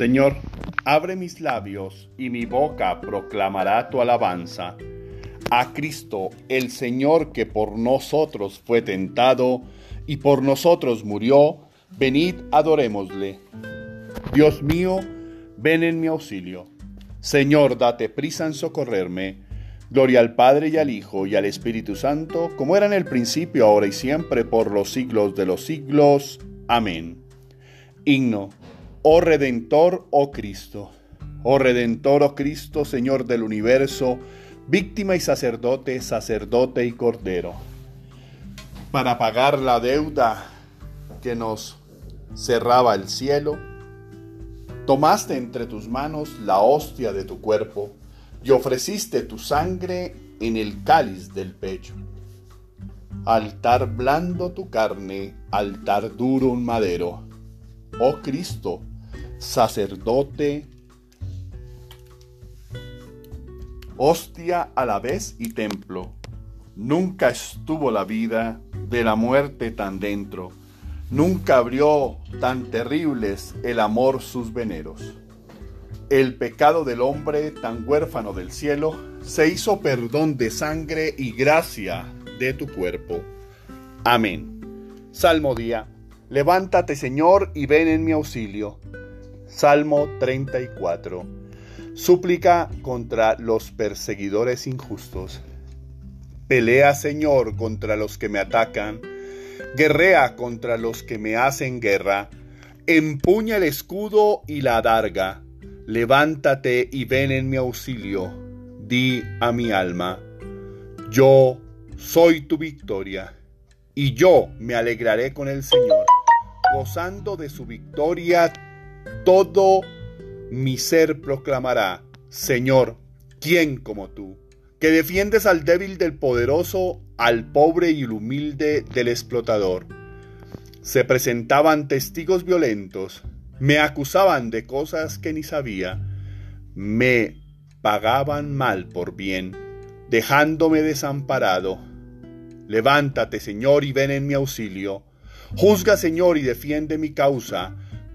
Señor, abre mis labios y mi boca proclamará tu alabanza. A Cristo, el Señor que por nosotros fue tentado y por nosotros murió, venid adorémosle. Dios mío, ven en mi auxilio. Señor, date prisa en socorrerme. Gloria al Padre y al Hijo y al Espíritu Santo, como era en el principio, ahora y siempre, por los siglos de los siglos. Amén. Himno. Oh Redentor, oh Cristo. Oh Redentor, oh Cristo, Señor del universo, víctima y sacerdote, sacerdote y cordero. Para pagar la deuda que nos cerraba el cielo, tomaste entre tus manos la hostia de tu cuerpo y ofreciste tu sangre en el cáliz del pecho. Altar blando tu carne, altar duro un madero. Oh Cristo, sacerdote, hostia a la vez y templo. Nunca estuvo la vida de la muerte tan dentro, nunca abrió tan terribles el amor sus veneros. El pecado del hombre, tan huérfano del cielo, se hizo perdón de sangre y gracia de tu cuerpo. Amén. Salmo día. Levántate Señor y ven en mi auxilio. Salmo 34. Súplica contra los perseguidores injustos. Pelea, Señor, contra los que me atacan. Guerrea contra los que me hacen guerra. Empuña el escudo y la adarga. Levántate y ven en mi auxilio. Di a mi alma, yo soy tu victoria, y yo me alegraré con el Señor, gozando de su victoria todo mi ser proclamará, Señor, ¿quién como tú? Que defiendes al débil del poderoso, al pobre y el humilde del explotador. Se presentaban testigos violentos, me acusaban de cosas que ni sabía, me pagaban mal por bien, dejándome desamparado. Levántate, Señor, y ven en mi auxilio. Juzga, Señor, y defiende mi causa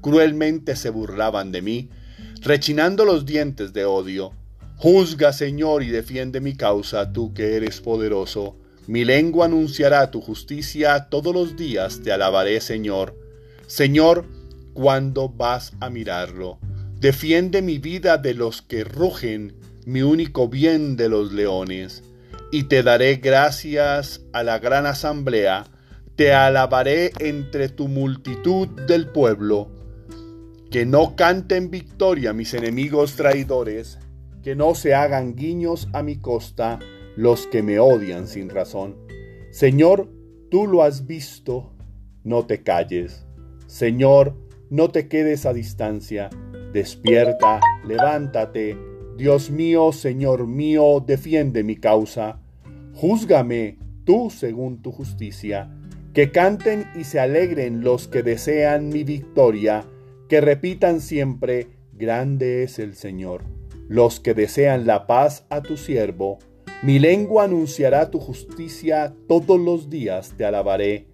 cruelmente se burlaban de mí, rechinando los dientes de odio. Juzga, Señor, y defiende mi causa, tú que eres poderoso. Mi lengua anunciará tu justicia, todos los días te alabaré, Señor. Señor, ¿cuándo vas a mirarlo? Defiende mi vida de los que rugen, mi único bien de los leones. Y te daré gracias a la gran asamblea, te alabaré entre tu multitud del pueblo. Que no canten victoria mis enemigos traidores, que no se hagan guiños a mi costa los que me odian sin razón. Señor, tú lo has visto, no te calles. Señor, no te quedes a distancia. Despierta, levántate. Dios mío, Señor mío, defiende mi causa. Júzgame tú según tu justicia que canten y se alegren los que desean mi victoria, que repitan siempre, grande es el Señor. Los que desean la paz a tu siervo, mi lengua anunciará tu justicia, todos los días te alabaré.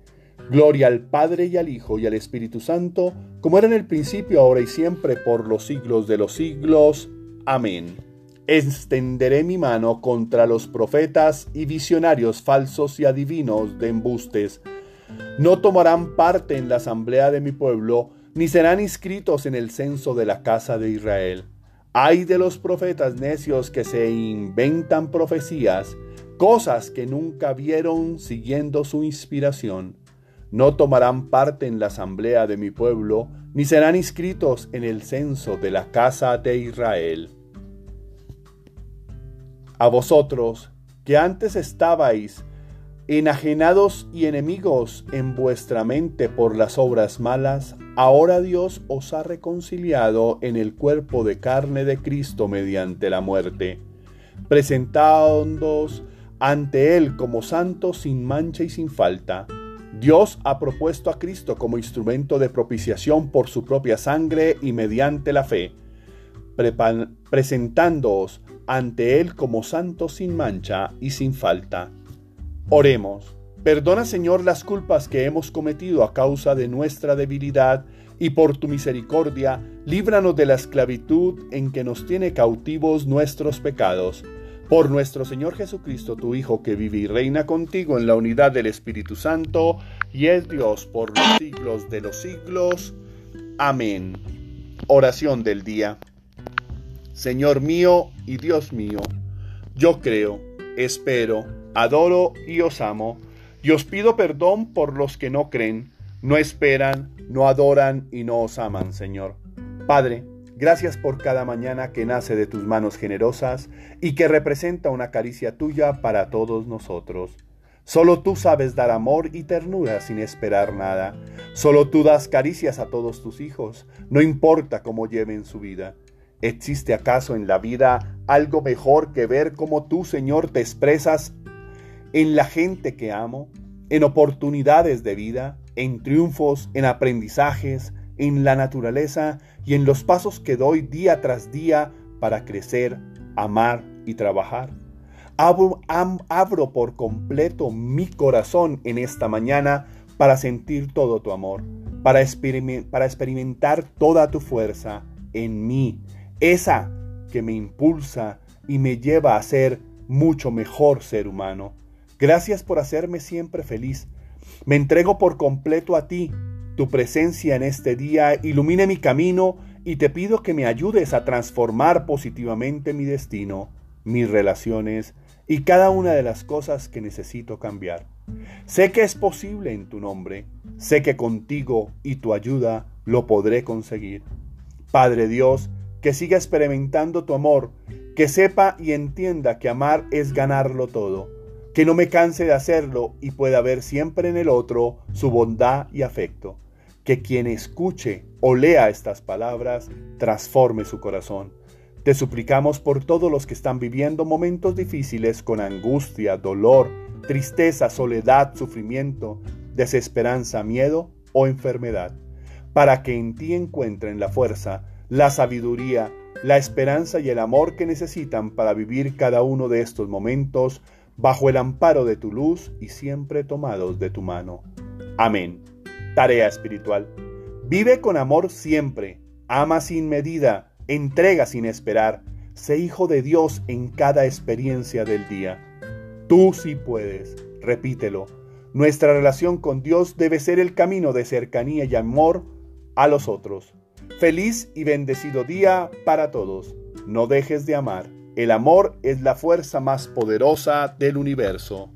Gloria al Padre y al Hijo y al Espíritu Santo, como era en el principio, ahora y siempre, por los siglos de los siglos. Amén. Extenderé mi mano contra los profetas y visionarios falsos y adivinos de embustes no tomarán parte en la asamblea de mi pueblo, ni serán inscritos en el censo de la casa de Israel. Hay de los profetas necios que se inventan profecías, cosas que nunca vieron siguiendo su inspiración. No tomarán parte en la asamblea de mi pueblo, ni serán inscritos en el censo de la casa de Israel. A vosotros, que antes estabais Enajenados y enemigos en vuestra mente por las obras malas, ahora Dios os ha reconciliado en el cuerpo de carne de Cristo mediante la muerte, presentándoos ante Él como santos sin mancha y sin falta. Dios ha propuesto a Cristo como instrumento de propiciación por su propia sangre y mediante la fe, presentándoos ante Él como santos sin mancha y sin falta. Oremos. Perdona, Señor, las culpas que hemos cometido a causa de nuestra debilidad y por tu misericordia, líbranos de la esclavitud en que nos tiene cautivos nuestros pecados. Por nuestro Señor Jesucristo, tu Hijo, que vive y reina contigo en la unidad del Espíritu Santo, y es Dios por los siglos de los siglos. Amén. Oración del día. Señor mío y Dios mío, yo creo, espero, adoro y os amo, y os pido perdón por los que no creen, no esperan, no adoran y no os aman, Señor. Padre, gracias por cada mañana que nace de tus manos generosas y que representa una caricia tuya para todos nosotros. Solo tú sabes dar amor y ternura sin esperar nada. Solo tú das caricias a todos tus hijos, no importa cómo lleven su vida. ¿Existe acaso en la vida algo mejor que ver cómo tú, Señor, te expresas en la gente que amo, en oportunidades de vida, en triunfos, en aprendizajes, en la naturaleza y en los pasos que doy día tras día para crecer, amar y trabajar? Abro, por completo mi corazón en esta mañana para sentir todo tu amor, para experimentar toda tu fuerza en mí, esa que me impulsa y me lleva a ser mucho mejor ser humano. Gracias por hacerme siempre feliz. Me entrego por completo a ti. Tu presencia en este día ilumine mi camino y te pido que me ayudes a transformar positivamente mi destino, mis relaciones y cada una de las cosas que necesito cambiar. Sé que es posible en tu nombre. Sé que contigo y tu ayuda lo podré conseguir. Padre Dios, que siga experimentando tu amor, que sepa y entienda que amar es ganarlo todo que no me canse de hacerlo y pueda ver siempre en el otro su bondad y afecto. Que quien escuche o lea estas palabras transforme su corazón. Te suplicamos por todos los que están viviendo momentos difíciles con angustia, dolor, tristeza, soledad, sufrimiento, desesperanza, miedo o enfermedad, para que en ti encuentren la fuerza, la sabiduría, la esperanza y el amor que necesitan para vivir cada uno de estos momentos bajo el amparo de tu luz y siempre tomados de tu mano. Amén. Tarea espiritual. Vive con amor siempre, ama sin medida, entrega sin esperar, sé hijo de Dios en cada experiencia del día. Tú sí puedes, repítelo. Nuestra relación con Dios debe ser el camino de cercanía y amor a los otros. Feliz y bendecido día para todos. No dejes de amar. El amor es la fuerza más poderosa del universo.